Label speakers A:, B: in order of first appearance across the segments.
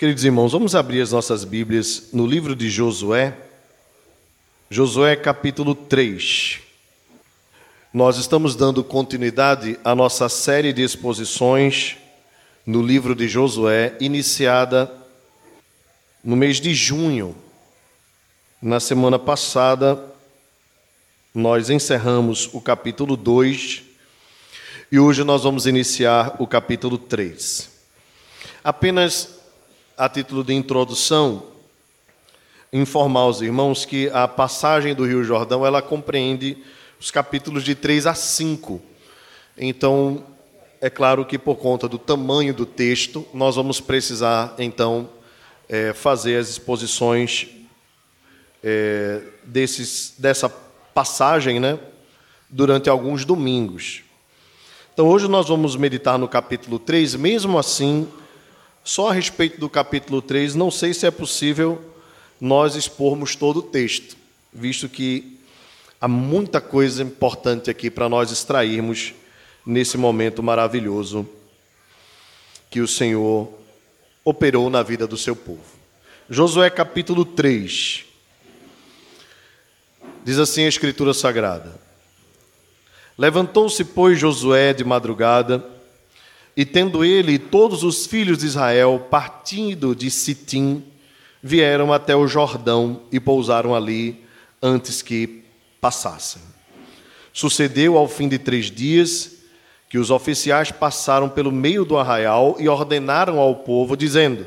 A: Queridos irmãos, vamos abrir as nossas Bíblias no livro de Josué, Josué capítulo 3. Nós estamos dando continuidade à nossa série de exposições no livro de Josué, iniciada no mês de junho. Na semana passada, nós encerramos o capítulo 2 e hoje nós vamos iniciar o capítulo 3. Apenas a título de introdução, informar aos irmãos que a passagem do Rio Jordão, ela compreende os capítulos de 3 a 5. Então, é claro que por conta do tamanho do texto, nós vamos precisar, então, é, fazer as exposições é, desses, dessa passagem, né, durante alguns domingos. Então, hoje nós vamos meditar no capítulo 3, mesmo assim, só a respeito do capítulo 3, não sei se é possível nós expormos todo o texto, visto que há muita coisa importante aqui para nós extrairmos nesse momento maravilhoso que o Senhor operou na vida do seu povo. Josué capítulo 3. Diz assim a Escritura Sagrada: Levantou-se, pois, Josué de madrugada, e tendo ele e todos os filhos de Israel partindo de Sitim, vieram até o Jordão e pousaram ali antes que passassem. Sucedeu ao fim de três dias que os oficiais passaram pelo meio do arraial e ordenaram ao povo, dizendo: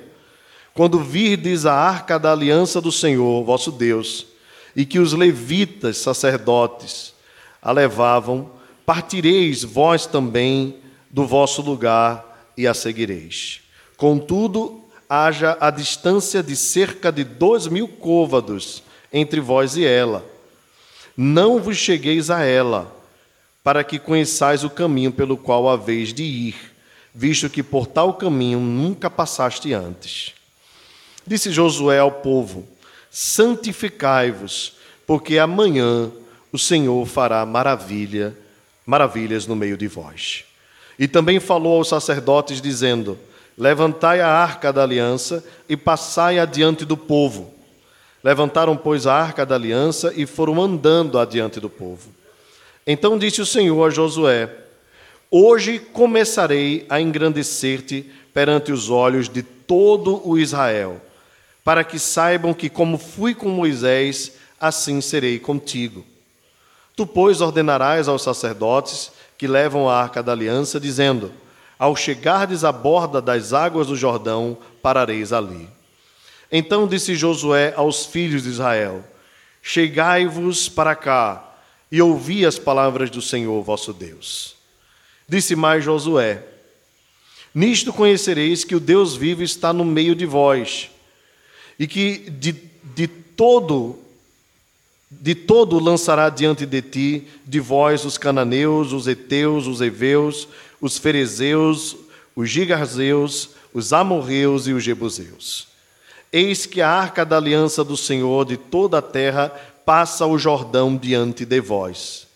A: Quando virdes a arca da aliança do Senhor, vosso Deus, e que os levitas, sacerdotes, a levavam, partireis vós também do vosso lugar e a seguireis. Contudo, haja a distância de cerca de dois mil côvados entre vós e ela. Não vos chegueis a ela, para que conheçais o caminho pelo qual haveis de ir, visto que por tal caminho nunca passaste antes. Disse Josué ao povo: Santificai-vos, porque amanhã o Senhor fará maravilha, maravilhas no meio de vós. E também falou aos sacerdotes, dizendo: Levantai a arca da aliança e passai adiante do povo. Levantaram, pois, a arca da aliança e foram andando adiante do povo. Então disse o Senhor a Josué: Hoje começarei a engrandecer-te perante os olhos de todo o Israel, para que saibam que, como fui com Moisés, assim serei contigo. Tu, pois, ordenarás aos sacerdotes que levam a arca da aliança, dizendo: Ao chegardes à borda das águas do Jordão, parareis ali. Então disse Josué aos filhos de Israel: Chegai-vos para cá e ouvi as palavras do Senhor vosso Deus. Disse mais Josué: Nisto conhecereis que o Deus vivo está no meio de vós, e que de, de todo de todo lançará diante de ti, de vós, os cananeus, os heteus, os heveus, os ferezeus, os gigarzeus, os amorreus e os jebuseus. Eis que a arca da aliança do Senhor de toda a terra passa o Jordão diante de vós.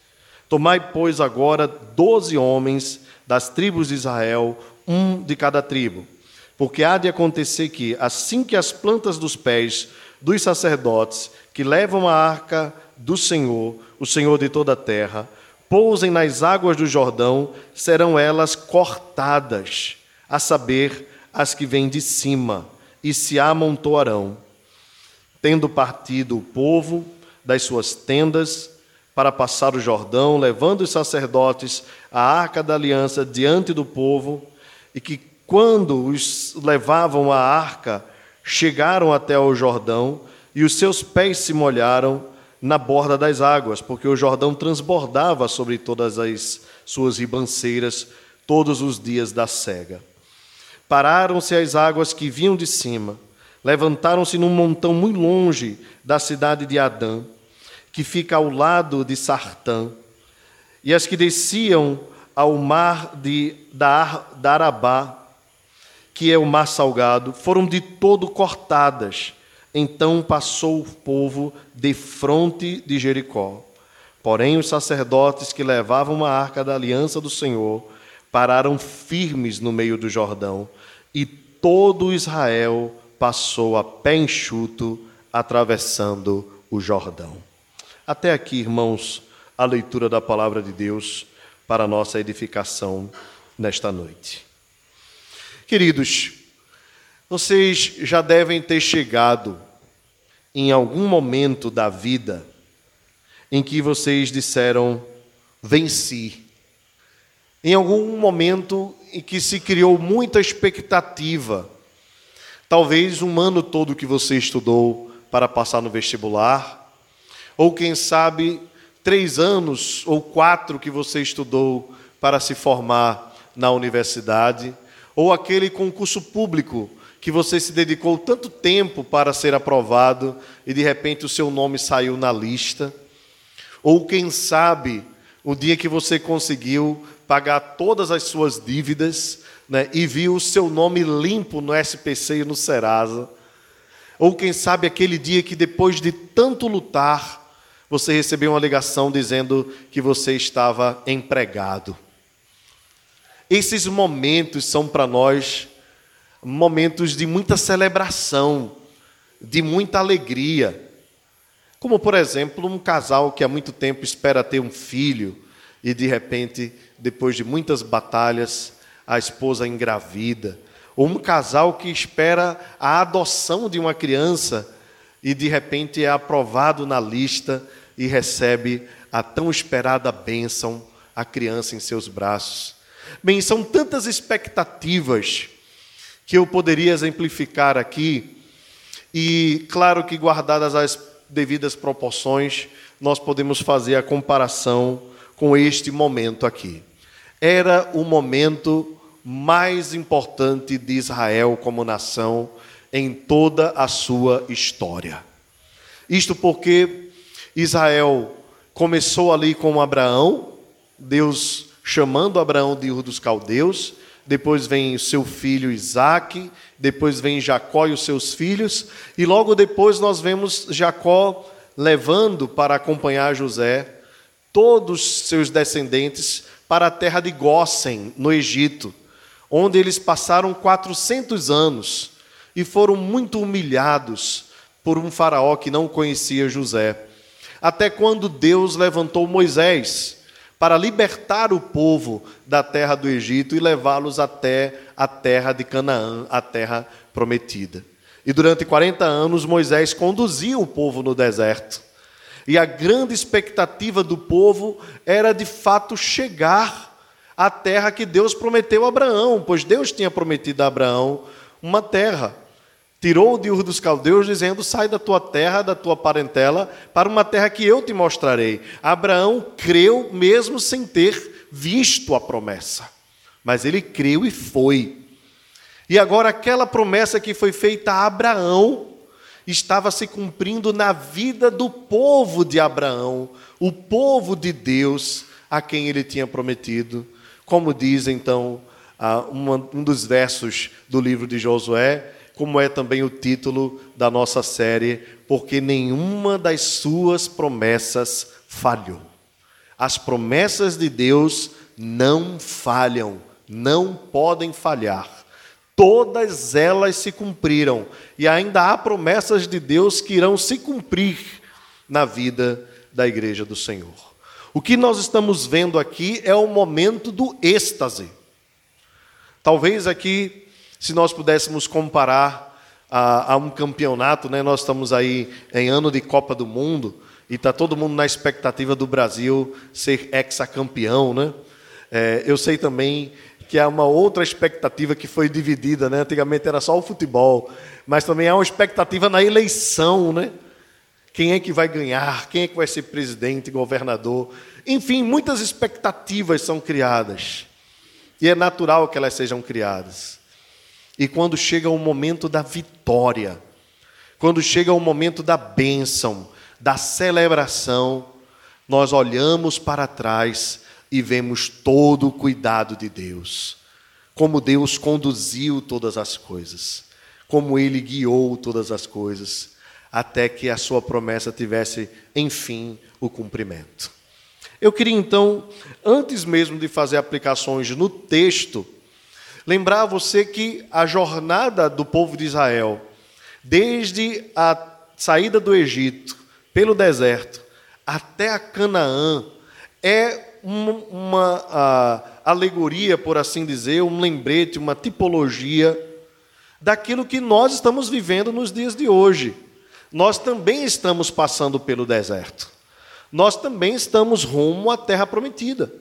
A: Tomai, pois, agora doze homens das tribos de Israel, um de cada tribo. Porque há de acontecer que, assim que as plantas dos pés dos sacerdotes que levam a arca do Senhor, o Senhor de toda a terra, pousem nas águas do Jordão, serão elas cortadas, a saber, as que vêm de cima, e se amontoarão. Tendo partido o povo das suas tendas para passar o Jordão, levando os sacerdotes a arca da aliança diante do povo, e que quando os levavam a arca, chegaram até o Jordão, e os seus pés se molharam na borda das águas, porque o Jordão transbordava sobre todas as suas ribanceiras todos os dias da cega. Pararam-se as águas que vinham de cima, levantaram-se num montão muito longe da cidade de Adã, que fica ao lado de Sartã, e as que desciam ao mar de, da, da Arabá, que é o mar salgado, foram de todo cortadas então passou o povo de fronte de Jericó. Porém, os sacerdotes que levavam a arca da aliança do Senhor pararam firmes no meio do Jordão, e todo Israel passou a pé enxuto atravessando o Jordão. Até aqui, irmãos, a leitura da palavra de Deus para nossa edificação nesta noite. Queridos, vocês já devem ter chegado em algum momento da vida em que vocês disseram: venci. Em algum momento em que se criou muita expectativa. Talvez um ano todo que você estudou para passar no vestibular, ou quem sabe três anos ou quatro que você estudou para se formar na universidade, ou aquele concurso público que você se dedicou tanto tempo para ser aprovado e de repente o seu nome saiu na lista, ou quem sabe o dia que você conseguiu pagar todas as suas dívidas né, e viu o seu nome limpo no SPC e no Serasa, ou quem sabe aquele dia que depois de tanto lutar, você recebeu uma ligação dizendo que você estava empregado. Esses momentos são para nós momentos de muita celebração, de muita alegria. Como, por exemplo, um casal que há muito tempo espera ter um filho e, de repente, depois de muitas batalhas, a esposa engravida. Ou um casal que espera a adoção de uma criança e, de repente, é aprovado na lista e recebe a tão esperada bênção, a criança em seus braços. Bem, são tantas expectativas que eu poderia exemplificar aqui, e claro que guardadas as devidas proporções, nós podemos fazer a comparação com este momento aqui. Era o momento mais importante de Israel como nação em toda a sua história. Isto porque Israel começou ali com Abraão, Deus chamando Abraão de Ur dos Caldeus, depois vem o seu filho Isaque, depois vem Jacó e os seus filhos, e logo depois nós vemos Jacó levando para acompanhar José todos os seus descendentes para a terra de Gósen, no Egito, onde eles passaram 400 anos e foram muito humilhados por um faraó que não conhecia José. Até quando Deus levantou Moisés para libertar o povo da terra do Egito e levá-los até a terra de Canaã, a terra prometida. E durante 40 anos Moisés conduzia o povo no deserto. E a grande expectativa do povo era de fato chegar à terra que Deus prometeu a Abraão, pois Deus tinha prometido a Abraão uma terra tirou de Ur dos Caldeus, dizendo: Sai da tua terra, da tua parentela, para uma terra que eu te mostrarei. Abraão creu mesmo sem ter visto a promessa, mas ele creu e foi. E agora, aquela promessa que foi feita a Abraão estava se cumprindo na vida do povo de Abraão, o povo de Deus a quem ele tinha prometido. Como diz então um dos versos do livro de Josué, como é também o título da nossa série, porque nenhuma das suas promessas falhou. As promessas de Deus não falham, não podem falhar. Todas elas se cumpriram e ainda há promessas de Deus que irão se cumprir na vida da igreja do Senhor. O que nós estamos vendo aqui é o momento do êxtase. Talvez aqui se nós pudéssemos comparar a, a um campeonato, né? nós estamos aí em ano de Copa do Mundo e está todo mundo na expectativa do Brasil ser hexacampeão. Né? É, eu sei também que há uma outra expectativa que foi dividida, né? Antigamente era só o futebol, mas também há uma expectativa na eleição, né? Quem é que vai ganhar? Quem é que vai ser presidente, governador? Enfim, muitas expectativas são criadas. E é natural que elas sejam criadas. E quando chega o momento da vitória, quando chega o momento da bênção, da celebração, nós olhamos para trás e vemos todo o cuidado de Deus. Como Deus conduziu todas as coisas, como Ele guiou todas as coisas, até que a Sua promessa tivesse, enfim, o cumprimento. Eu queria então, antes mesmo de fazer aplicações no texto, lembrar a você que a jornada do povo de Israel desde a saída do Egito, pelo deserto, até a Canaã, é uma, uma alegoria, por assim dizer, um lembrete, uma tipologia daquilo que nós estamos vivendo nos dias de hoje. Nós também estamos passando pelo deserto. Nós também estamos rumo à terra prometida.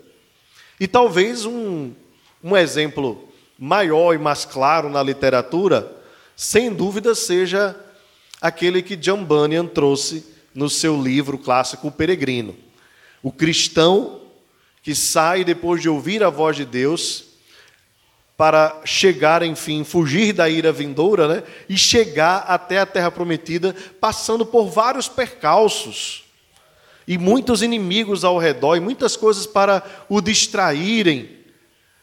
A: E talvez um, um exemplo maior e mais claro na literatura, sem dúvida, seja aquele que John Bunyan trouxe no seu livro clássico O Peregrino. O cristão que sai depois de ouvir a voz de Deus para chegar, enfim, fugir da ira vindoura, né? E chegar até a terra prometida, passando por vários percalços e muitos inimigos ao redor e muitas coisas para o distraírem.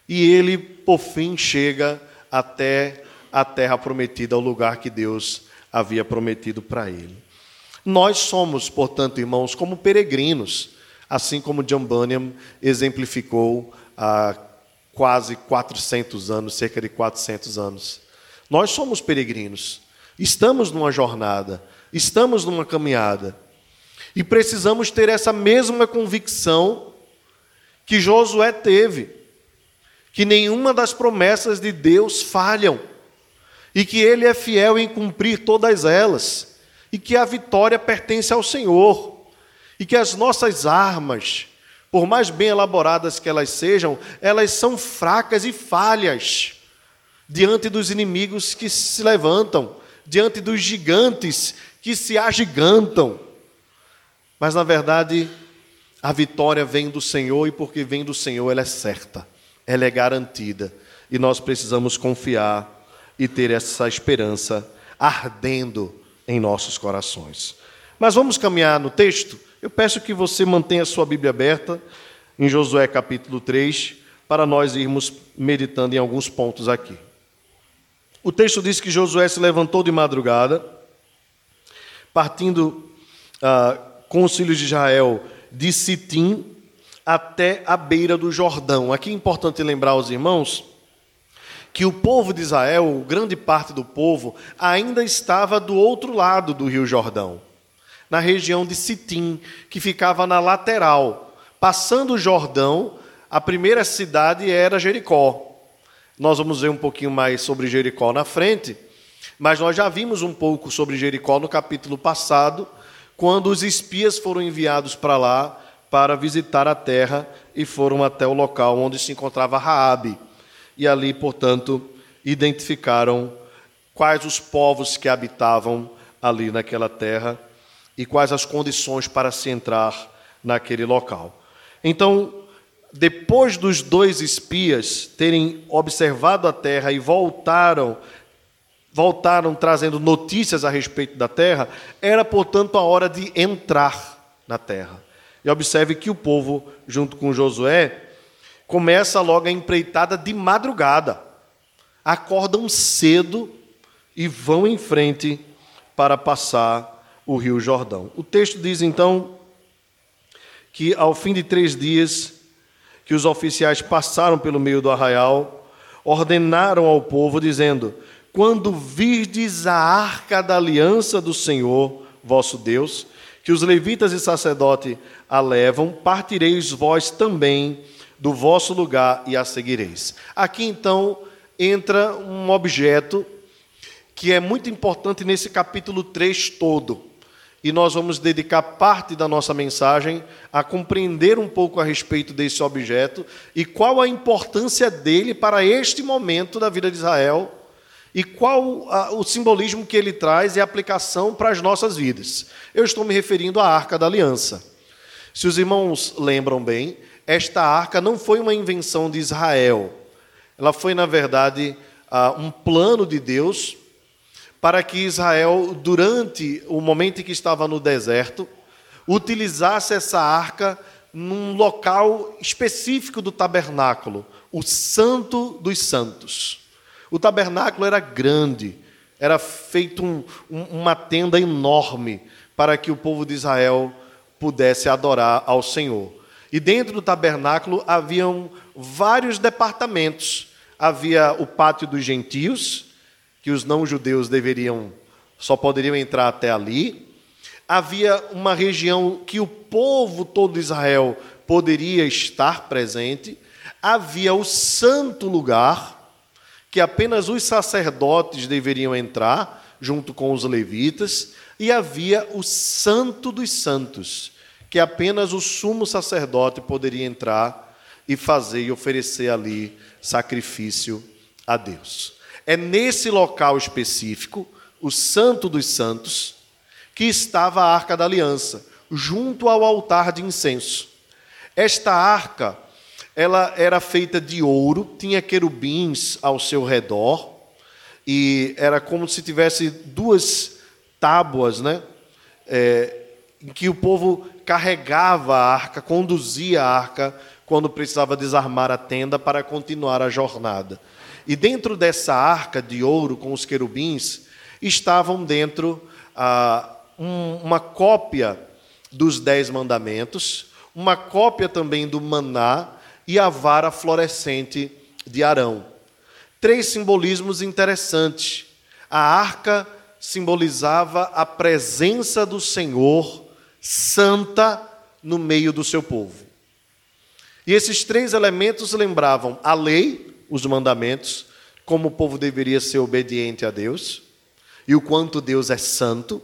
A: E ele, por fim, chega até a terra prometida, ao lugar que Deus havia prometido para ele. Nós somos, portanto, irmãos, como peregrinos, assim como John Bunyan exemplificou há quase 400 anos, cerca de 400 anos. Nós somos peregrinos, estamos numa jornada, estamos numa caminhada. E precisamos ter essa mesma convicção que Josué teve, que nenhuma das promessas de Deus falham, e que ele é fiel em cumprir todas elas, e que a vitória pertence ao Senhor, e que as nossas armas, por mais bem elaboradas que elas sejam, elas são fracas e falhas diante dos inimigos que se levantam, diante dos gigantes que se agigantam. Mas na verdade, a vitória vem do Senhor e porque vem do Senhor, ela é certa, ela é garantida. E nós precisamos confiar e ter essa esperança ardendo em nossos corações. Mas vamos caminhar no texto? Eu peço que você mantenha a sua Bíblia aberta em Josué capítulo 3, para nós irmos meditando em alguns pontos aqui. O texto diz que Josué se levantou de madrugada, partindo ah, com os filhos de Israel de Sitim até a beira do Jordão. Aqui é importante lembrar aos irmãos que o povo de Israel, grande parte do povo, ainda estava do outro lado do Rio Jordão, na região de Sitim, que ficava na lateral. Passando o Jordão, a primeira cidade era Jericó. Nós vamos ver um pouquinho mais sobre Jericó na frente, mas nós já vimos um pouco sobre Jericó no capítulo passado quando os espias foram enviados para lá para visitar a terra e foram até o local onde se encontrava Raabe. E ali, portanto, identificaram quais os povos que habitavam ali naquela terra e quais as condições para se entrar naquele local. Então, depois dos dois espias terem observado a terra e voltaram voltaram trazendo notícias a respeito da terra, era, portanto, a hora de entrar na terra. E observe que o povo, junto com Josué, começa logo a empreitada de madrugada. Acordam cedo e vão em frente para passar o rio Jordão. O texto diz então que ao fim de três dias que os oficiais passaram pelo meio do arraial, ordenaram ao povo, dizendo: quando virdes a arca da aliança do Senhor, vosso Deus, que os levitas e sacerdote a levam, partireis vós também do vosso lugar e a seguireis. Aqui então entra um objeto que é muito importante nesse capítulo 3 todo. E nós vamos dedicar parte da nossa mensagem a compreender um pouco a respeito desse objeto e qual a importância dele para este momento da vida de Israel e qual a, o simbolismo que ele traz e a aplicação para as nossas vidas. Eu estou me referindo à Arca da Aliança. Se os irmãos lembram bem, esta arca não foi uma invenção de Israel. Ela foi, na verdade, um plano de Deus para que Israel, durante o momento em que estava no deserto, utilizasse essa arca num local específico do tabernáculo, o Santo dos Santos. O tabernáculo era grande, era feito um, um, uma tenda enorme para que o povo de Israel pudesse adorar ao Senhor. E dentro do tabernáculo haviam vários departamentos. Havia o pátio dos gentios, que os não-judeus deveriam só poderiam entrar até ali. Havia uma região que o povo todo de Israel poderia estar presente. Havia o santo lugar, que apenas os sacerdotes deveriam entrar, junto com os levitas. E havia o santo dos santos, que apenas o sumo sacerdote poderia entrar e fazer e oferecer ali sacrifício a Deus. É nesse local específico, o Santo dos Santos, que estava a Arca da Aliança, junto ao altar de incenso. Esta arca, ela era feita de ouro, tinha querubins ao seu redor, e era como se tivesse duas tábuas, né? É, em que o povo carregava a arca, conduzia a arca quando precisava desarmar a tenda para continuar a jornada. E dentro dessa arca de ouro com os querubins estavam dentro ah, um, uma cópia dos Dez Mandamentos, uma cópia também do maná e a vara florescente de Arão. Três simbolismos interessantes. A arca simbolizava a presença do Senhor santa no meio do seu povo. E esses três elementos lembravam a lei, os mandamentos, como o povo deveria ser obediente a Deus, e o quanto Deus é santo,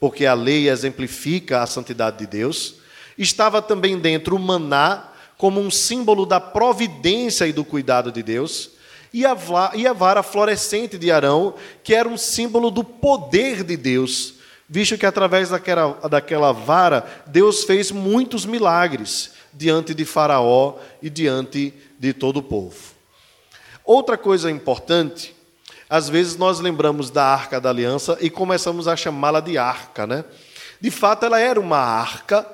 A: porque a lei exemplifica a santidade de Deus. Estava também dentro o maná, como um símbolo da providência e do cuidado de Deus, e a, vara florescente de Arão, que era um símbolo do poder de Deus, visto que através daquela, daquela vara Deus fez muitos milagres diante de Faraó e diante de todo o povo. Outra coisa importante, às vezes nós lembramos da Arca da Aliança e começamos a chamá-la de arca, né? De fato, ela era uma arca,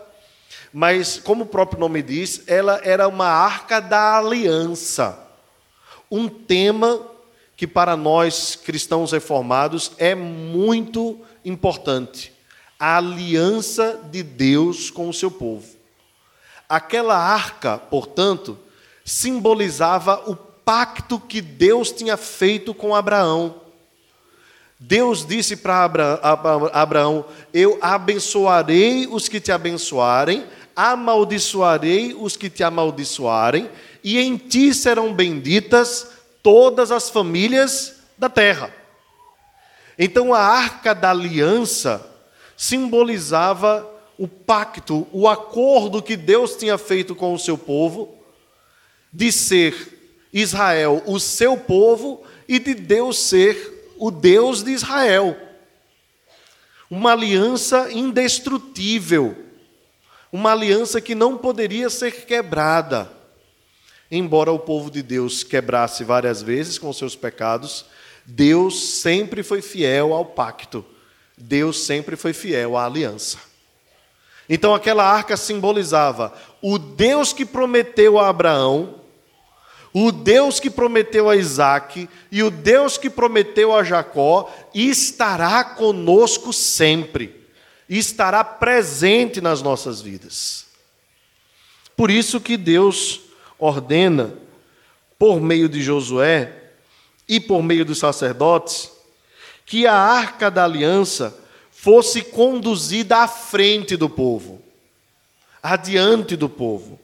A: mas, como o próprio nome diz, ela era uma arca da aliança. Um tema que, para nós cristãos reformados, é muito importante: a aliança de Deus com o seu povo. Aquela arca, portanto, simbolizava o pacto que Deus tinha feito com Abraão. Deus disse para Abraão: Eu abençoarei os que te abençoarem, amaldiçoarei os que te amaldiçoarem, e em ti serão benditas todas as famílias da terra. Então a arca da aliança simbolizava o pacto, o acordo que Deus tinha feito com o seu povo, de ser Israel o seu povo e de Deus ser o Deus de Israel. Uma aliança indestrutível, uma aliança que não poderia ser quebrada. Embora o povo de Deus quebrasse várias vezes com seus pecados, Deus sempre foi fiel ao pacto, Deus sempre foi fiel à aliança. Então aquela arca simbolizava o Deus que prometeu a Abraão, o Deus que prometeu a Isaac e o Deus que prometeu a Jacó estará conosco sempre, estará presente nas nossas vidas. Por isso que Deus ordena, por meio de Josué e por meio dos sacerdotes, que a arca da aliança fosse conduzida à frente do povo, adiante do povo,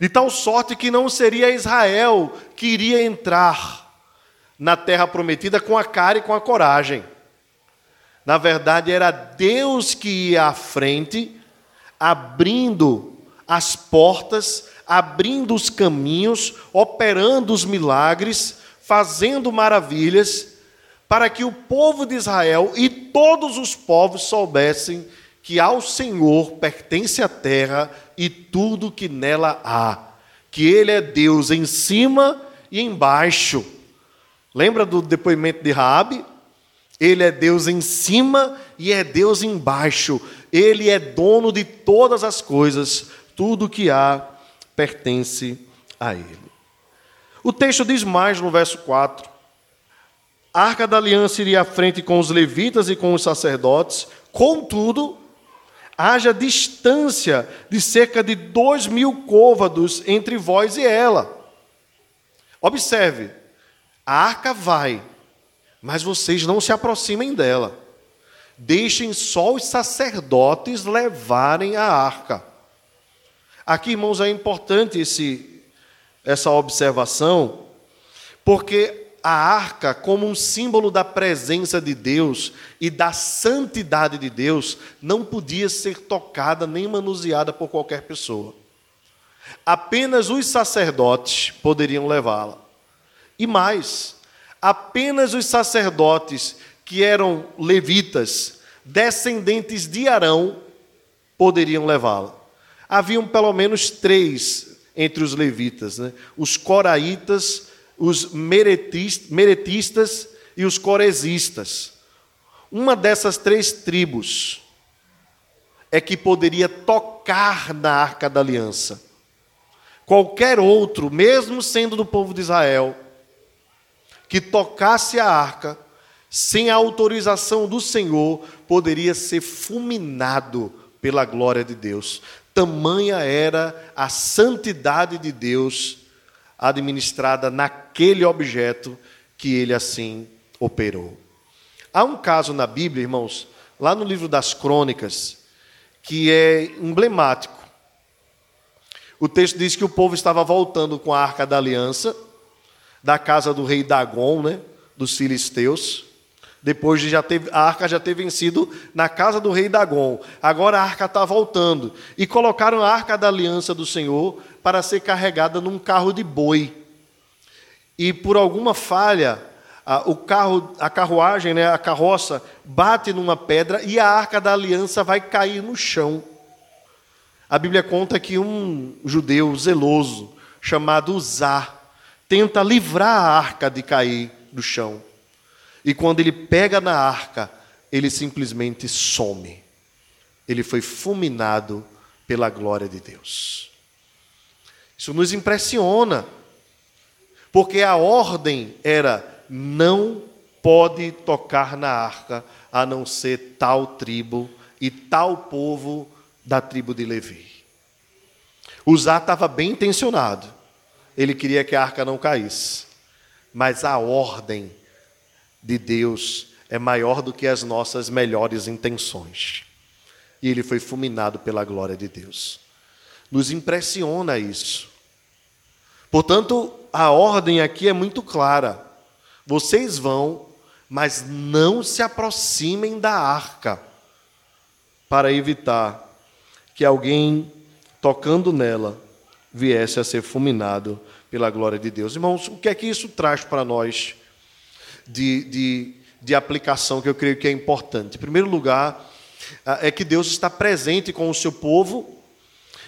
A: de tal sorte que não seria Israel que iria entrar na terra prometida com a cara e com a coragem. Na verdade, era Deus que ia à frente, abrindo as portas, abrindo os caminhos, operando os milagres, fazendo maravilhas para que o povo de Israel e todos os povos soubessem que ao Senhor pertence a terra e tudo que nela há, que Ele é Deus em cima e embaixo. Lembra do depoimento de Raabe? Ele é Deus em cima e é Deus embaixo. Ele é dono de todas as coisas. Tudo que há pertence a Ele. O texto diz mais no verso 4: a arca da aliança iria à frente com os levitas e com os sacerdotes, contudo, haja distância de cerca de dois mil côvados entre vós e ela. Observe, a arca vai, mas vocês não se aproximem dela. deixem só os sacerdotes levarem a arca. Aqui, irmãos, é importante esse, essa observação, porque a arca, como um símbolo da presença de Deus e da santidade de Deus, não podia ser tocada nem manuseada por qualquer pessoa. Apenas os sacerdotes poderiam levá-la. E mais, apenas os sacerdotes que eram levitas, descendentes de Arão, poderiam levá-la. Haviam pelo menos três entre os levitas: né? os coraitas, os meretistas e os coresistas. Uma dessas três tribos é que poderia tocar na arca da aliança. Qualquer outro, mesmo sendo do povo de Israel, que tocasse a arca, sem a autorização do Senhor, poderia ser fulminado pela glória de Deus. Tamanha era a santidade de Deus administrada naquele objeto que ele assim operou. Há um caso na Bíblia, irmãos, lá no livro das Crônicas, que é emblemático. O texto diz que o povo estava voltando com a arca da aliança da casa do rei Dagon, né, dos filisteus. Depois de já ter, a arca já ter vencido na casa do rei Dagon. Agora a arca está voltando. E colocaram a arca da aliança do Senhor para ser carregada num carro de boi. E por alguma falha, a, o carro, a carruagem, né, a carroça, bate numa pedra e a arca da aliança vai cair no chão. A Bíblia conta que um judeu zeloso, chamado Uzá, tenta livrar a arca de cair do chão. E quando ele pega na arca, ele simplesmente some. Ele foi fulminado pela glória de Deus. Isso nos impressiona, porque a ordem era: não pode tocar na arca a não ser tal tribo e tal povo da tribo de Levi. Uzá estava bem intencionado, ele queria que a arca não caísse, mas a ordem de Deus é maior do que as nossas melhores intenções. E ele foi fulminado pela glória de Deus. Nos impressiona isso. Portanto, a ordem aqui é muito clara. Vocês vão, mas não se aproximem da arca, para evitar que alguém tocando nela viesse a ser fulminado pela glória de Deus. Irmãos, o que é que isso traz para nós? de, de, de aplicação que eu creio que é importante. Em primeiro lugar, ah, é que Deus está presente com o seu povo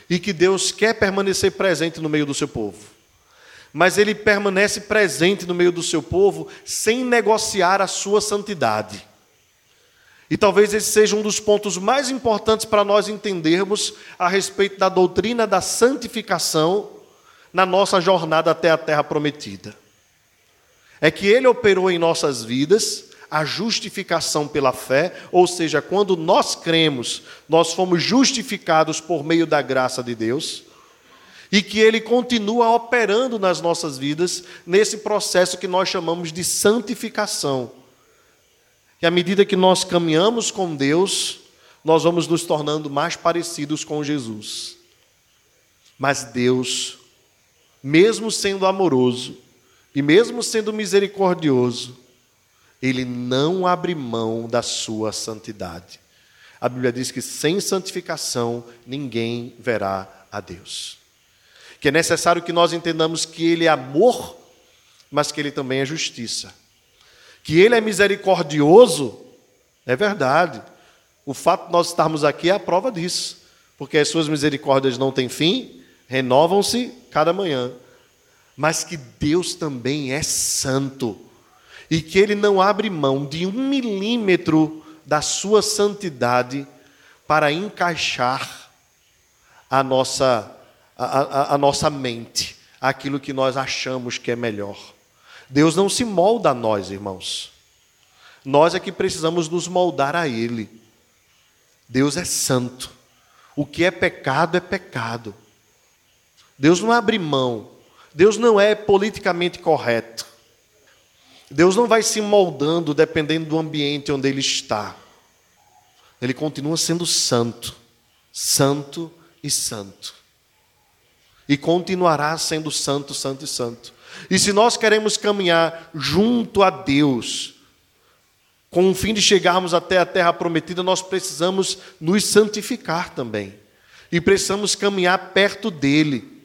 A: e que Deus quer permanecer presente no meio do seu povo. Mas ele permanece presente no meio do seu povo sem negociar a sua santidade. E talvez esse seja um dos pontos mais importantes para nós entendermos a respeito da doutrina da santificação na nossa jornada até a terra prometida é que Ele operou em nossas vidas a justificação pela fé, ou seja, quando nós cremos, nós fomos justificados por meio da graça de Deus, e que Ele continua operando nas nossas vidas nesse processo que nós chamamos de santificação. E à medida que nós caminhamos com Deus, nós vamos nos tornando mais parecidos com Jesus. Mas Deus, mesmo sendo amoroso, e mesmo sendo misericordioso, ele não abre mão da sua santidade. A Bíblia diz que sem santificação ninguém verá a Deus. Que é necessário que nós entendamos que Ele é amor, mas que Ele também é justiça. Que Ele é misericordioso, é verdade. O fato de nós estarmos aqui é a prova disso, porque as Suas misericórdias não têm fim, renovam-se cada manhã mas que Deus também é santo e que Ele não abre mão de um milímetro da sua santidade para encaixar a nossa, a, a, nossa mente, aquilo que nós achamos que é melhor. Deus não se molda a nós, irmãos. Nós é que precisamos nos moldar a Ele. Deus é santo. O que é pecado é pecado. Deus não abre mão Deus não é politicamente correto. Deus não vai se moldando dependendo do ambiente onde ele está. Ele continua sendo santo, santo e santo. E continuará sendo santo, santo e santo. E se nós queremos caminhar junto a Deus, com o fim de chegarmos até a terra prometida, nós precisamos nos santificar também. E precisamos caminhar perto dele.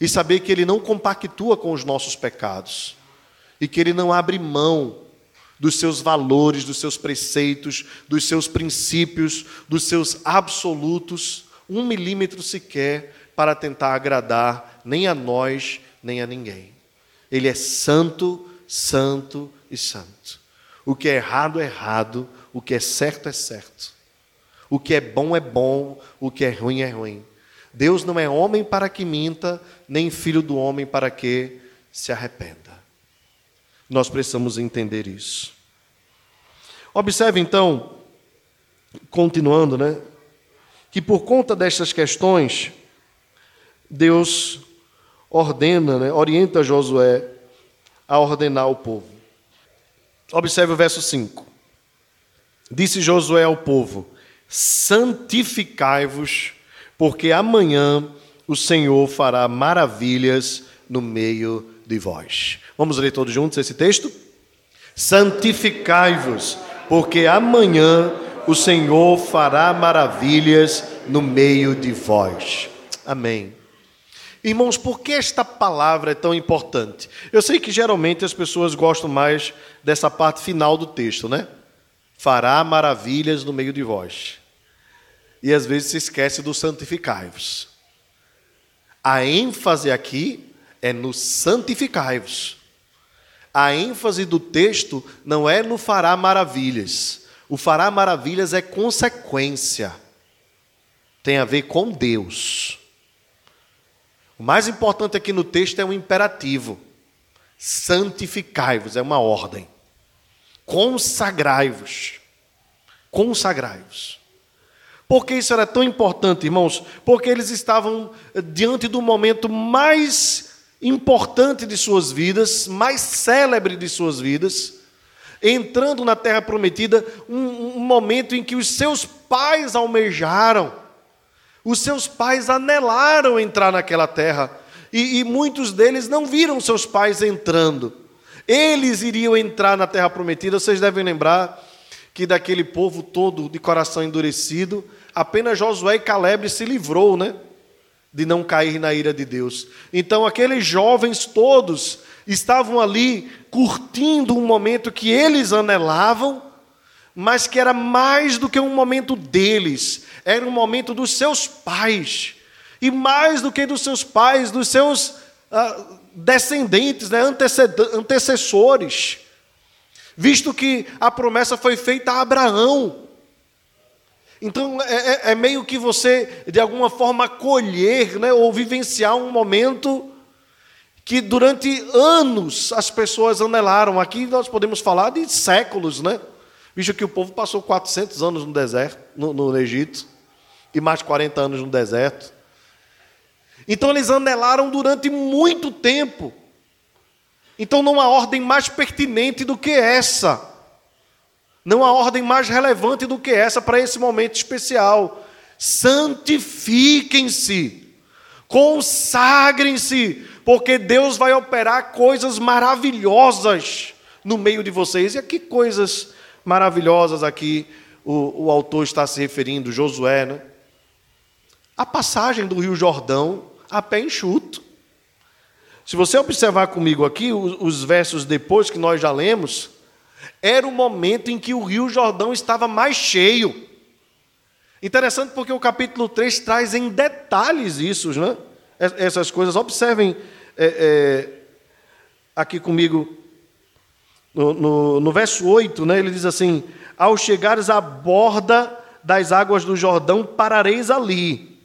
A: E saber que ele não compactua com os nossos pecados. E que ele não abre mão dos seus valores, dos seus preceitos, dos seus princípios, dos seus absolutos, um milímetro sequer para tentar agradar nem a nós, nem a ninguém. Ele é santo, santo e santo. O que é errado é errado, o que é certo é certo. O que é bom é bom, o que é ruim é ruim. Deus não é homem para que minta, nem filho do homem para que se arrependa. Nós precisamos entender isso. Observe então, continuando, né, que por conta destas questões, Deus ordena, né, orienta Josué a ordenar o povo. Observe o verso 5. Disse Josué ao povo: Santificai-vos, porque amanhã o Senhor fará maravilhas no meio de vós. Vamos ler todos juntos esse texto? Santificai-vos, porque amanhã o Senhor fará maravilhas no meio de vós. Amém. Irmãos, por que esta palavra é tão importante? Eu sei que geralmente as pessoas gostam mais dessa parte final do texto, né? Fará maravilhas no meio de vós. E às vezes se esquece do santificai-vos. A ênfase aqui é no santificai-vos. A ênfase do texto não é no fará maravilhas. O fará maravilhas é consequência. Tem a ver com Deus. O mais importante aqui no texto é o imperativo. Santificai-vos, é uma ordem. Consagrai-vos. Consagrai-vos. Por que isso era tão importante, irmãos? Porque eles estavam diante do momento mais importante de suas vidas, mais célebre de suas vidas, entrando na terra prometida, um, um momento em que os seus pais almejaram os seus pais anelaram entrar naquela terra e, e muitos deles não viram seus pais entrando. Eles iriam entrar na terra prometida. Vocês devem lembrar que daquele povo todo de coração endurecido, apenas Josué e Caleb se livrou, né? De não cair na ira de Deus. Então, aqueles jovens todos estavam ali curtindo um momento que eles anelavam, mas que era mais do que um momento deles, era um momento dos seus pais. E mais do que dos seus pais, dos seus ah, descendentes, né, antecessores. Visto que a promessa foi feita a Abraão. Então é, é, é meio que você, de alguma forma, colher né, ou vivenciar um momento que durante anos as pessoas anelaram. Aqui nós podemos falar de séculos, né? Visto que o povo passou 400 anos no deserto, no, no Egito e mais 40 anos no deserto. Então eles anelaram durante muito tempo. Então não há ordem mais pertinente do que essa. Não há ordem mais relevante do que essa para esse momento especial. Santifiquem-se, consagrem-se, porque Deus vai operar coisas maravilhosas no meio de vocês. E a que coisas maravilhosas aqui o, o autor está se referindo, Josué, né? a passagem do Rio Jordão a pé enxuto. Se você observar comigo aqui, os, os versos depois que nós já lemos, era o momento em que o Rio Jordão estava mais cheio. Interessante porque o capítulo 3 traz em detalhes isso, né? essas coisas. Observem é, é, aqui comigo, no, no, no, verso 8, né, ele diz assim: Ao chegares à borda das águas do Jordão, parareis ali.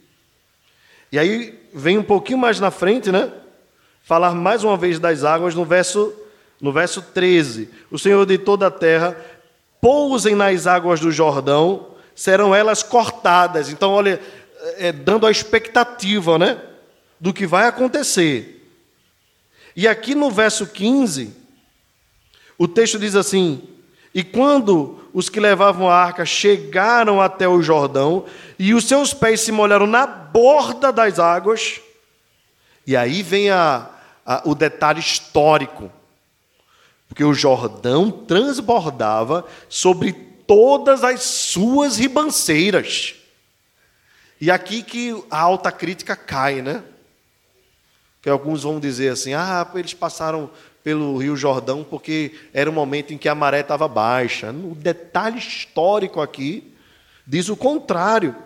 A: E aí vem um pouquinho mais na frente, né? Falar mais uma vez das águas no verso no verso 13. O Senhor de toda a terra pousem nas águas do Jordão, serão elas cortadas. Então, olha, é, dando a expectativa, né, do que vai acontecer. E aqui no verso 15, o texto diz assim: E quando os que levavam a arca chegaram até o Jordão, e os seus pés se molharam na borda das águas, e aí vem a, a, o detalhe histórico, porque o Jordão transbordava sobre todas as suas ribanceiras. E aqui que a alta crítica cai, né? Que alguns vão dizer assim: ah, eles passaram pelo Rio Jordão porque era o momento em que a maré estava baixa. O detalhe histórico aqui diz o contrário.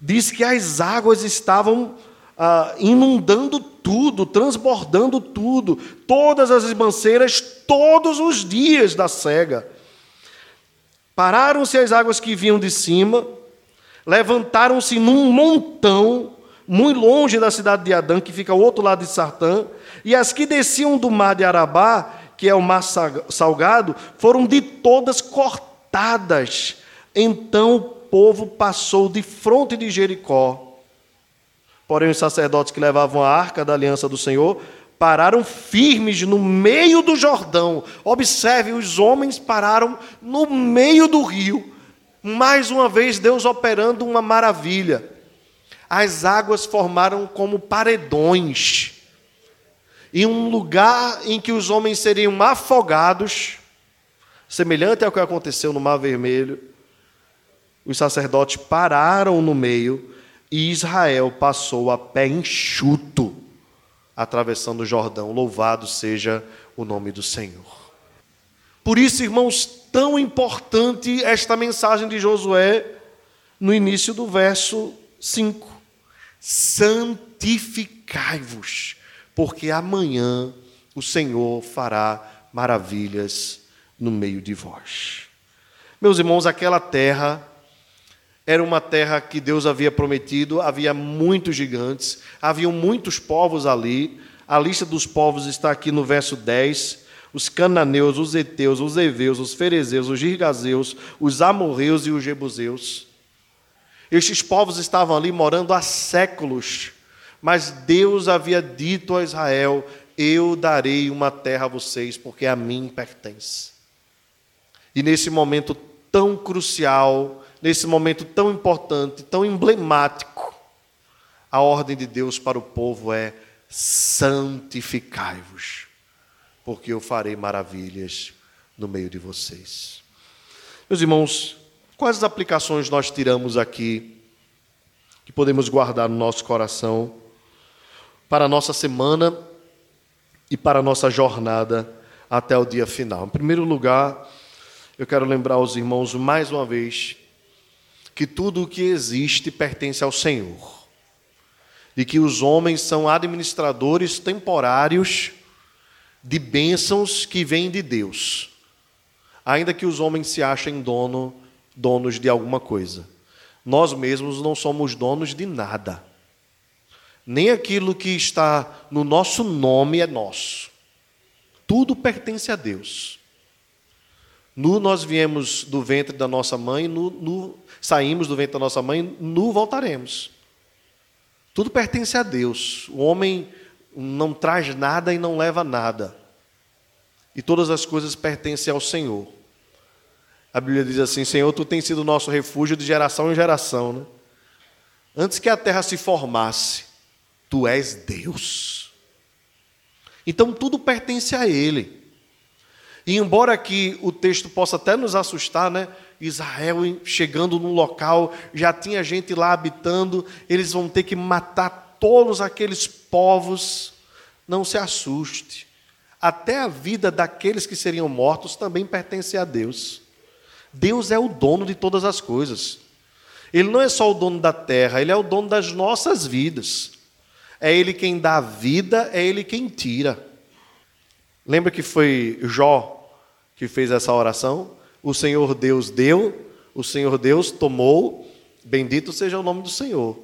A: Diz que as águas estavam ah, inundando tudo, transbordando tudo, todas as ribanceiras, todos os dias da cega. Pararam-se as águas que vinham de cima, levantaram-se num montão, muito longe da cidade de Adã, que fica ao outro lado de Sartã, e as que desciam do mar de Arabá, que é o mar salgado, foram de todas cortadas. Então o povo passou de fronte de Jericó. Porém, os sacerdotes que levavam a arca da aliança do Senhor pararam firmes no meio do Jordão. Observe, os homens pararam no meio do rio. Mais uma vez, Deus operando uma maravilha. As águas formaram como paredões em um lugar em que os homens seriam afogados, semelhante ao que aconteceu no Mar Vermelho, os sacerdotes pararam no meio e Israel passou a pé enxuto, atravessando o Jordão. Louvado seja o nome do Senhor. Por isso, irmãos, tão importante esta mensagem de Josué no início do verso 5: Santificai-vos porque amanhã o Senhor fará maravilhas no meio de vós. Meus irmãos, aquela terra era uma terra que Deus havia prometido, havia muitos gigantes, haviam muitos povos ali. A lista dos povos está aqui no verso 10. Os cananeus, os heteus, os heveus, os ferezeus, os girgazeus, os amorreus e os jebuseus. Estes povos estavam ali morando há séculos mas Deus havia dito a Israel: Eu darei uma terra a vocês, porque a mim pertence. E nesse momento tão crucial, nesse momento tão importante, tão emblemático, a ordem de Deus para o povo é: santificai-vos, porque eu farei maravilhas no meio de vocês. Meus irmãos, quais aplicações nós tiramos aqui que podemos guardar no nosso coração para a nossa semana e para a nossa jornada até o dia final. Em primeiro lugar, eu quero lembrar aos irmãos mais uma vez que tudo o que existe pertence ao Senhor e que os homens são administradores temporários de bênçãos que vêm de Deus, ainda que os homens se achem dono, donos de alguma coisa. Nós mesmos não somos donos de nada nem aquilo que está no nosso nome é nosso. Tudo pertence a Deus. Nu nós viemos do ventre da nossa mãe, nu, nu saímos do ventre da nossa mãe, nu voltaremos. Tudo pertence a Deus. O homem não traz nada e não leva nada. E todas as coisas pertencem ao Senhor. A Bíblia diz assim: Senhor, tu tens sido nosso refúgio de geração em geração. Né? Antes que a terra se formasse, Tu és Deus. Então tudo pertence a Ele. E embora aqui o texto possa até nos assustar, né? Israel chegando num local, já tinha gente lá habitando, eles vão ter que matar todos aqueles povos. Não se assuste. Até a vida daqueles que seriam mortos também pertence a Deus. Deus é o dono de todas as coisas. Ele não é só o dono da terra, ele é o dono das nossas vidas. É Ele quem dá vida, é Ele quem tira. Lembra que foi Jó que fez essa oração? O Senhor Deus deu, o Senhor Deus tomou, bendito seja o nome do Senhor.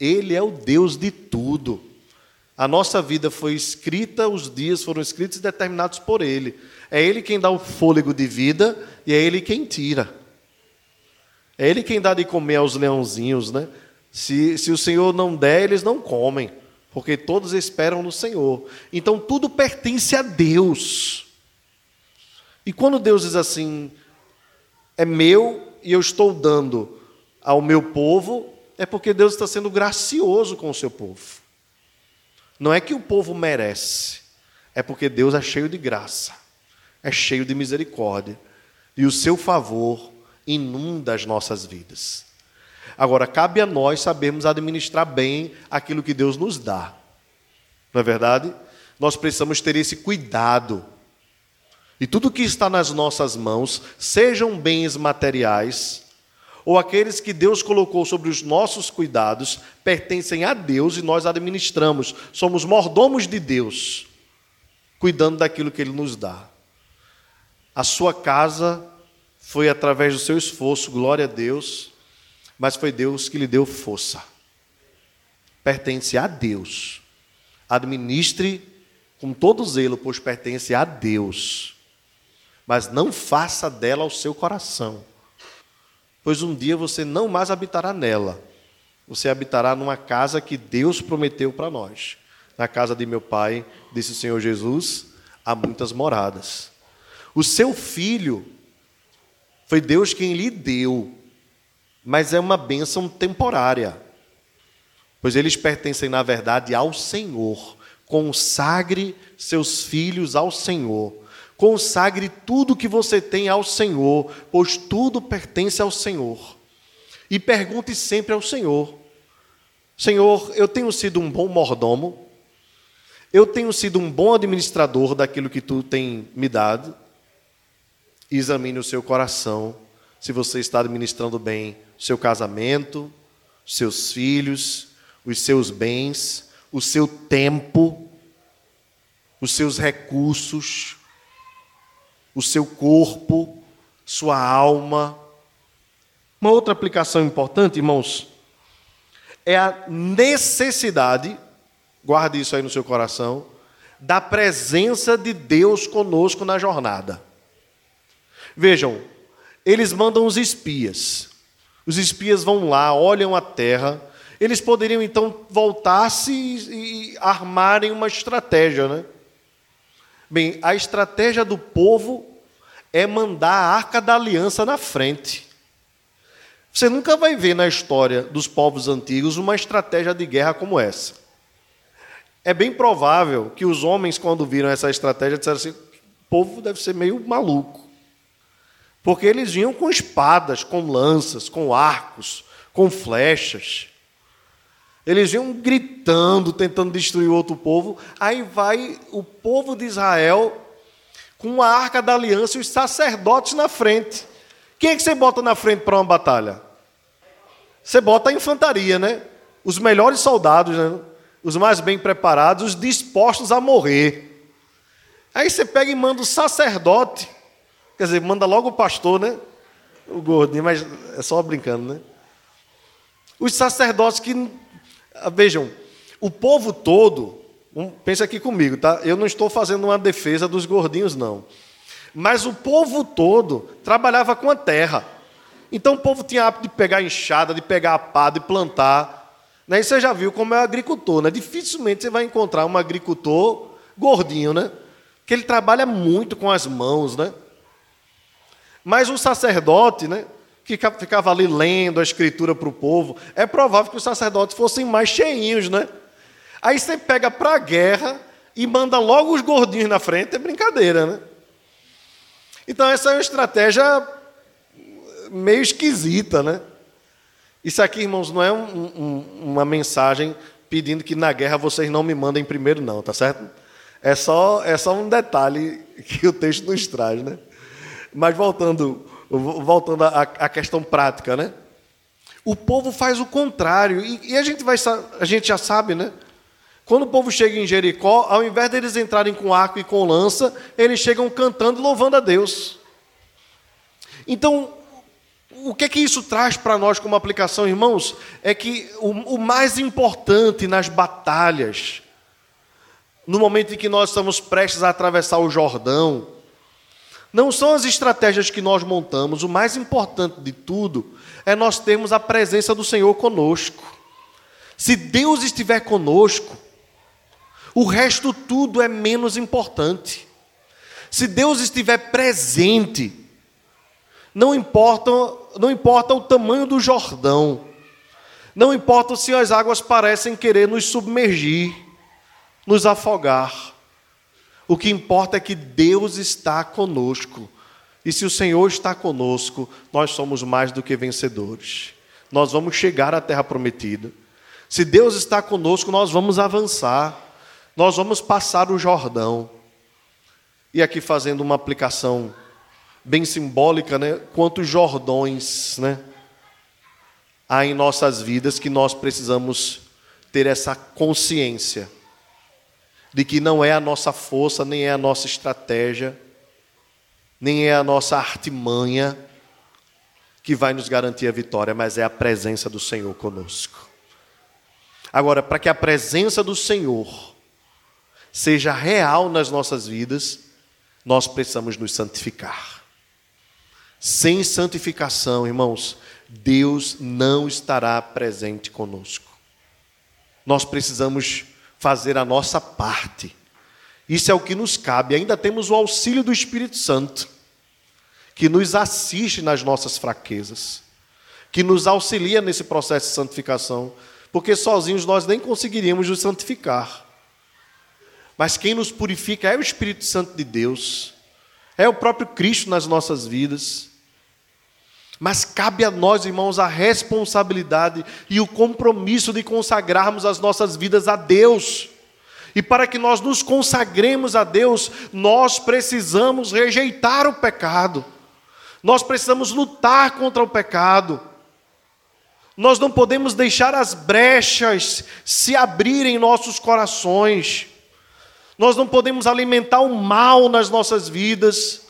A: Ele é o Deus de tudo. A nossa vida foi escrita, os dias foram escritos e determinados por Ele. É Ele quem dá o fôlego de vida e é Ele quem tira. É Ele quem dá de comer aos leãozinhos, né? Se, se o Senhor não der, eles não comem porque todos esperam no Senhor. Então tudo pertence a Deus. E quando Deus diz assim, é meu e eu estou dando ao meu povo, é porque Deus está sendo gracioso com o seu povo. Não é que o povo merece, é porque Deus é cheio de graça, é cheio de misericórdia, e o seu favor inunda as nossas vidas. Agora, cabe a nós sabermos administrar bem aquilo que Deus nos dá. Não é verdade? Nós precisamos ter esse cuidado. E tudo que está nas nossas mãos, sejam bens materiais, ou aqueles que Deus colocou sobre os nossos cuidados, pertencem a Deus e nós administramos. Somos mordomos de Deus, cuidando daquilo que Ele nos dá. A sua casa foi através do seu esforço, glória a Deus, mas foi Deus que lhe deu força. Pertence a Deus. Administre com todo zelo, pois pertence a Deus. Mas não faça dela o seu coração, pois um dia você não mais habitará nela. Você habitará numa casa que Deus prometeu para nós. Na casa de meu pai, disse o Senhor Jesus, há muitas moradas. O seu filho foi Deus quem lhe deu, mas é uma bênção temporária, pois eles pertencem, na verdade, ao Senhor. Consagre seus filhos ao Senhor. Consagre tudo que você tem ao Senhor, pois tudo pertence ao Senhor. E pergunte sempre ao Senhor: Senhor, eu tenho sido um bom mordomo? Eu tenho sido um bom administrador daquilo que tu tem me dado? examine o seu coração, se você está administrando bem o seu casamento, seus filhos, os seus bens, o seu tempo, os seus recursos, o seu corpo, sua alma. Uma outra aplicação importante, irmãos, é a necessidade, guarde isso aí no seu coração, da presença de Deus conosco na jornada. Vejam, eles mandam os espias. Os espias vão lá, olham a terra. Eles poderiam então voltar-se e, armarem uma estratégia, né? Bem, a estratégia do povo é mandar a arca da aliança na frente. Você nunca vai ver na história dos povos antigos uma estratégia de guerra como essa. É bem provável que os homens, quando viram essa estratégia, disseram assim: o povo deve ser meio maluco. Porque eles vinham com espadas, com lanças, com arcos, com flechas. Eles vinham gritando, tentando destruir outro povo. Aí vai o povo de Israel com a arca da aliança e os sacerdotes na frente. Quem é que você bota na frente para uma batalha? Você bota a infantaria, né? Os melhores soldados, né? os mais bem preparados, os dispostos a morrer. Aí você pega e manda o sacerdote Quer dizer, manda logo o pastor, né? O gordinho, mas é só brincando, né? Os sacerdotes que. Ah, vejam, o povo todo, um, pensa aqui comigo, tá? Eu não estou fazendo uma defesa dos gordinhos, não. Mas o povo todo trabalhava com a terra. Então o povo tinha hábito de pegar enxada, de pegar a pá, de plantar. Né? E você já viu como é o agricultor, né? Dificilmente você vai encontrar um agricultor gordinho, né? Que ele trabalha muito com as mãos, né? Mas o sacerdote, né, que ficava ali lendo a escritura para o povo, é provável que os sacerdotes fossem mais cheinhos, né? Aí você pega para a guerra e manda logo os gordinhos na frente, é brincadeira, né? Então essa é uma estratégia meio esquisita, né? Isso aqui, irmãos, não é um, um, uma mensagem pedindo que na guerra vocês não me mandem primeiro, não, tá certo? É só, é só um detalhe que o texto nos traz, né? Mas voltando, voltando à, à questão prática, né? O povo faz o contrário. E, e, a, gente vai, a gente já sabe, né? Quando o povo chega em Jericó, ao invés deles entrarem com arco e com lança, eles chegam cantando e louvando a Deus. Então, o que é que isso traz para nós como aplicação, irmãos? É que o, o mais importante nas batalhas, no momento em que nós estamos prestes a atravessar o Jordão, não são as estratégias que nós montamos, o mais importante de tudo é nós termos a presença do Senhor conosco. Se Deus estiver conosco, o resto tudo é menos importante. Se Deus estiver presente, não importa, não importa o tamanho do Jordão, não importa se as águas parecem querer nos submergir, nos afogar. O que importa é que Deus está conosco. E se o Senhor está conosco, nós somos mais do que vencedores. Nós vamos chegar à terra prometida. Se Deus está conosco, nós vamos avançar. Nós vamos passar o Jordão. E aqui fazendo uma aplicação bem simbólica, né? Quantos Jordões, né? Há em nossas vidas que nós precisamos ter essa consciência de que não é a nossa força, nem é a nossa estratégia, nem é a nossa artimanha que vai nos garantir a vitória, mas é a presença do Senhor conosco. Agora, para que a presença do Senhor seja real nas nossas vidas, nós precisamos nos santificar. Sem santificação, irmãos, Deus não estará presente conosco. Nós precisamos fazer a nossa parte. Isso é o que nos cabe. Ainda temos o auxílio do Espírito Santo, que nos assiste nas nossas fraquezas, que nos auxilia nesse processo de santificação, porque sozinhos nós nem conseguiríamos nos santificar. Mas quem nos purifica é o Espírito Santo de Deus, é o próprio Cristo nas nossas vidas. Mas cabe a nós, irmãos, a responsabilidade e o compromisso de consagrarmos as nossas vidas a Deus. E para que nós nos consagremos a Deus, nós precisamos rejeitar o pecado. Nós precisamos lutar contra o pecado. Nós não podemos deixar as brechas se abrirem em nossos corações. Nós não podemos alimentar o mal nas nossas vidas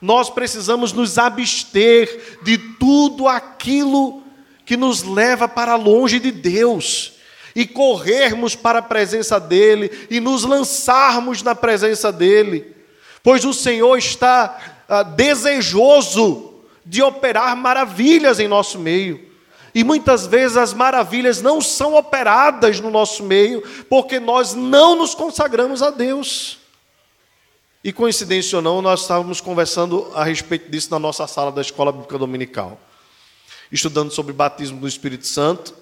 A: nós precisamos nos abster de tudo aquilo que nos leva para longe de Deus e corrermos para a presença dEle e nos lançarmos na presença dEle, pois o Senhor está ah, desejoso de operar maravilhas em nosso meio. E muitas vezes as maravilhas não são operadas no nosso meio, porque nós não nos consagramos a Deus. E coincidência ou não, nós estávamos conversando a respeito disso na nossa sala da Escola Bíblica Dominical. Estudando sobre batismo do Espírito Santo,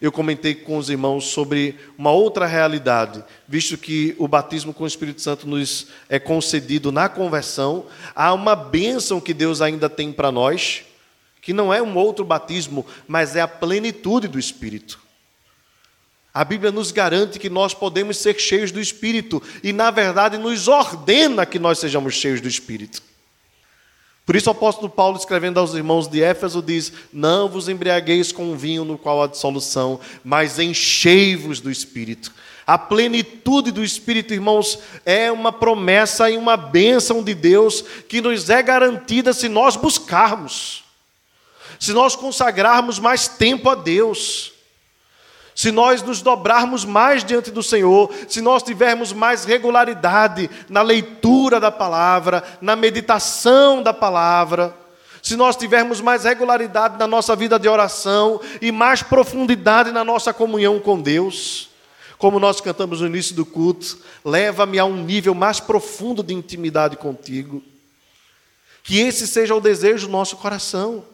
A: eu comentei com os irmãos sobre uma outra realidade, visto que o batismo com o Espírito Santo nos é concedido na conversão, há uma bênção que Deus ainda tem para nós, que não é um outro batismo, mas é a plenitude do Espírito. A Bíblia nos garante que nós podemos ser cheios do Espírito e, na verdade, nos ordena que nós sejamos cheios do Espírito. Por isso, o apóstolo Paulo, escrevendo aos irmãos de Éfeso, diz: Não vos embriagueis com o vinho no qual há dissolução, mas enchei-vos do Espírito. A plenitude do Espírito, irmãos, é uma promessa e uma bênção de Deus que nos é garantida se nós buscarmos, se nós consagrarmos mais tempo a Deus se nós nos dobrarmos mais diante do Senhor, se nós tivermos mais regularidade na leitura da palavra, na meditação da palavra, se nós tivermos mais regularidade na nossa vida de oração e mais profundidade na nossa comunhão com Deus, como nós cantamos no início do culto, leva-me a um nível mais profundo de intimidade contigo. Que esse seja o desejo do nosso coração.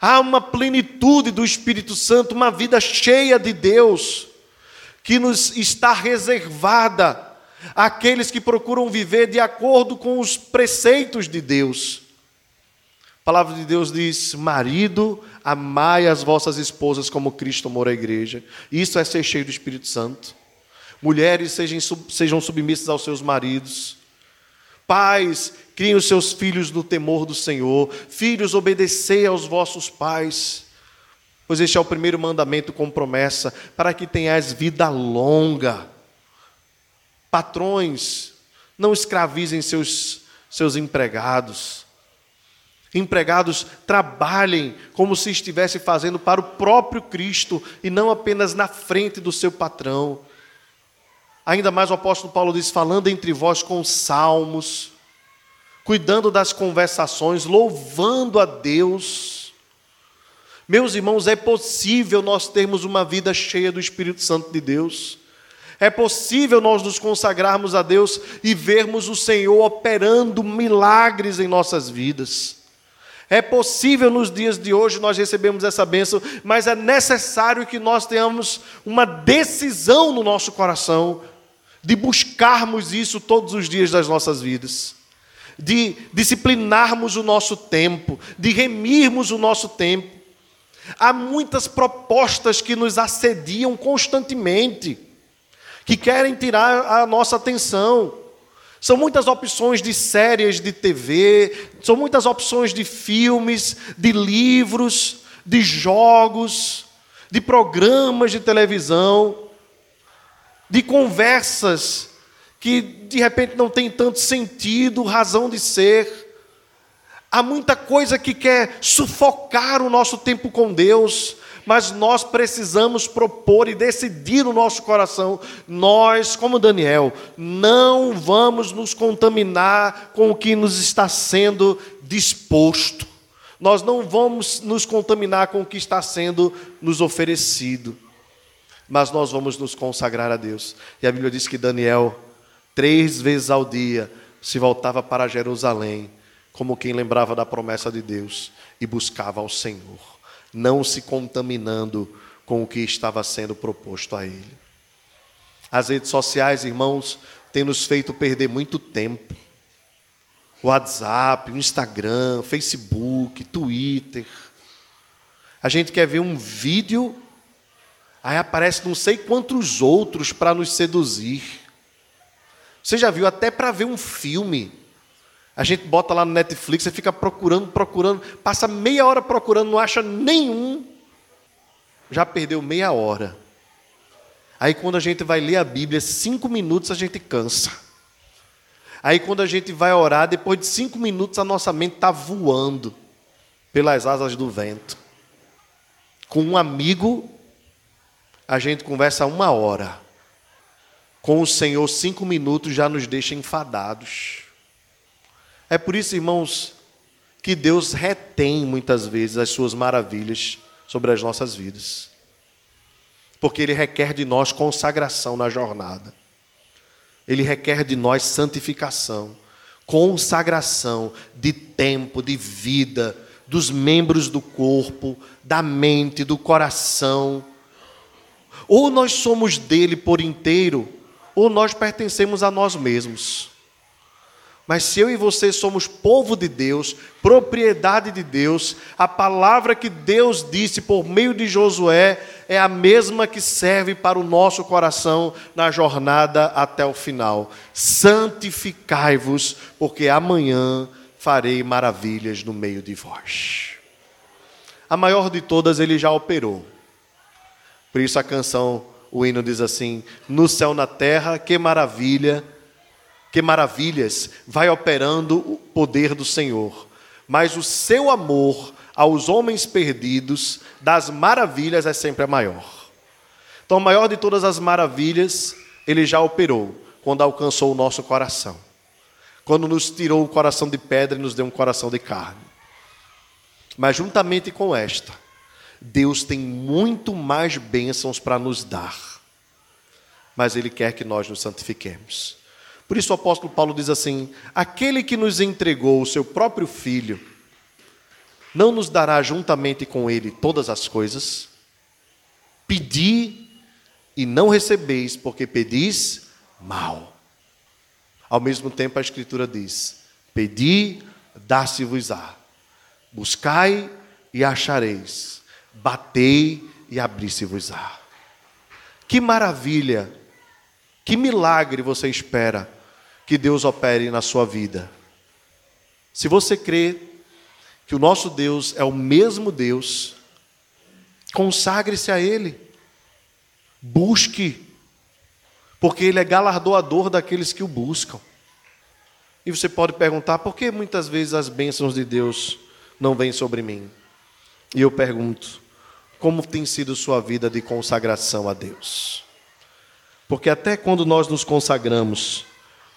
A: Há uma plenitude do Espírito Santo, uma vida cheia de Deus, que nos está reservada àqueles que procuram viver de acordo com os preceitos de Deus. A palavra de Deus diz: Marido, amai as vossas esposas como Cristo amou a igreja. Isso é ser cheio do Espírito Santo. Mulheres, sejam, sejam submissas aos seus maridos. Pais, criem os seus filhos no temor do Senhor. Filhos, obedecei aos vossos pais. Pois este é o primeiro mandamento com promessa, para que tenhais vida longa. Patrões, não escravizem seus, seus empregados. Empregados, trabalhem como se estivesse fazendo para o próprio Cristo e não apenas na frente do seu patrão. Ainda mais o apóstolo Paulo diz: falando entre vós com salmos, cuidando das conversações, louvando a Deus. Meus irmãos, é possível nós termos uma vida cheia do Espírito Santo de Deus. É possível nós nos consagrarmos a Deus e vermos o Senhor operando milagres em nossas vidas. É possível nos dias de hoje nós recebemos essa bênção, mas é necessário que nós tenhamos uma decisão no nosso coração de buscarmos isso todos os dias das nossas vidas, de disciplinarmos o nosso tempo, de remirmos o nosso tempo. Há muitas propostas que nos assediam constantemente que querem tirar a nossa atenção. São muitas opções de séries de TV, são muitas opções de filmes, de livros, de jogos, de programas de televisão, de conversas que de repente não tem tanto sentido, razão de ser. Há muita coisa que quer sufocar o nosso tempo com Deus, mas nós precisamos propor e decidir no nosso coração, nós, como Daniel, não vamos nos contaminar com o que nos está sendo disposto. Nós não vamos nos contaminar com o que está sendo nos oferecido. Mas nós vamos nos consagrar a Deus. E a Bíblia diz que Daniel, três vezes ao dia, se voltava para Jerusalém, como quem lembrava da promessa de Deus e buscava ao Senhor não se contaminando com o que estava sendo proposto a ele. As redes sociais, irmãos, têm nos feito perder muito tempo. WhatsApp, Instagram, Facebook, Twitter. A gente quer ver um vídeo, aí aparece não sei quantos outros para nos seduzir. Você já viu até para ver um filme? A gente bota lá no Netflix, você fica procurando, procurando, passa meia hora procurando, não acha nenhum. Já perdeu meia hora. Aí quando a gente vai ler a Bíblia, cinco minutos a gente cansa. Aí quando a gente vai orar, depois de cinco minutos a nossa mente está voando pelas asas do vento. Com um amigo, a gente conversa uma hora. Com o Senhor, cinco minutos já nos deixa enfadados. É por isso, irmãos, que Deus retém muitas vezes as suas maravilhas sobre as nossas vidas. Porque Ele requer de nós consagração na jornada. Ele requer de nós santificação, consagração de tempo, de vida, dos membros do corpo, da mente, do coração. Ou nós somos dele por inteiro, ou nós pertencemos a nós mesmos. Mas se eu e você somos povo de Deus, propriedade de Deus, a palavra que Deus disse por meio de Josué é a mesma que serve para o nosso coração na jornada até o final. Santificai-vos, porque amanhã farei maravilhas no meio de vós. A maior de todas ele já operou. Por isso a canção, o hino diz assim: No céu, na terra, que maravilha que maravilhas vai operando o poder do Senhor. Mas o seu amor aos homens perdidos das maravilhas é sempre a maior. Então, a maior de todas as maravilhas, ele já operou quando alcançou o nosso coração. Quando nos tirou o coração de pedra e nos deu um coração de carne. Mas juntamente com esta, Deus tem muito mais bênçãos para nos dar. Mas ele quer que nós nos santifiquemos. Por isso o apóstolo Paulo diz assim: aquele que nos entregou o seu próprio filho, não nos dará juntamente com ele todas as coisas? Pedi e não recebeis, porque pedis mal. Ao mesmo tempo a Escritura diz: Pedi, dá-se-vos-á. Buscai e achareis. Batei e abri-se-vos-á. Que maravilha, que milagre você espera que Deus opere na sua vida. Se você crê que o nosso Deus é o mesmo Deus, consagre-se a Ele, busque, porque Ele é galardoador daqueles que o buscam. E você pode perguntar por que muitas vezes as bênçãos de Deus não vêm sobre mim? E eu pergunto, como tem sido sua vida de consagração a Deus? Porque até quando nós nos consagramos,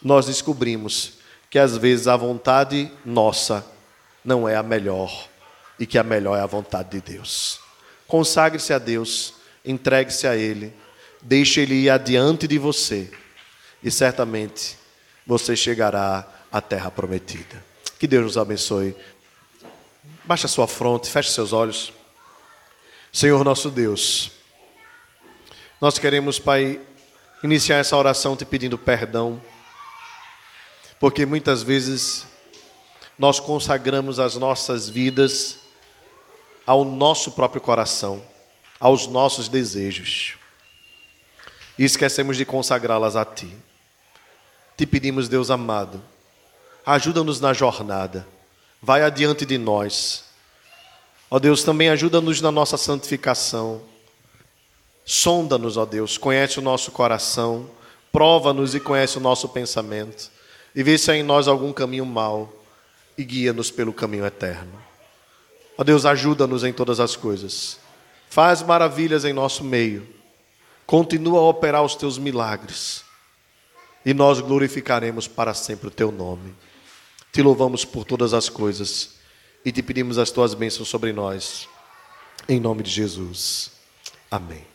A: nós descobrimos que às vezes a vontade nossa não é a melhor e que a melhor é a vontade de Deus. Consagre-se a Deus, entregue-se a Ele, deixe ele ir adiante de você e certamente você chegará à terra prometida. Que Deus nos abençoe. Baixe a sua fronte, feche seus olhos. Senhor nosso Deus, nós queremos, Pai, iniciar essa oração te pedindo perdão, porque muitas vezes nós consagramos as nossas vidas ao nosso próprio coração, aos nossos desejos, e esquecemos de consagrá-las a Ti. Te pedimos, Deus amado, ajuda-nos na jornada, vai adiante de nós. Ó Deus, também ajuda-nos na nossa santificação. Sonda-nos, ó Deus, conhece o nosso coração, prova-nos e conhece o nosso pensamento, e vê se há em nós algum caminho mau e guia-nos pelo caminho eterno. Ó Deus, ajuda-nos em todas as coisas, faz maravilhas em nosso meio, continua a operar os teus milagres e nós glorificaremos para sempre o teu nome. Te louvamos por todas as coisas e te pedimos as tuas bênçãos sobre nós. Em nome de Jesus. Amém.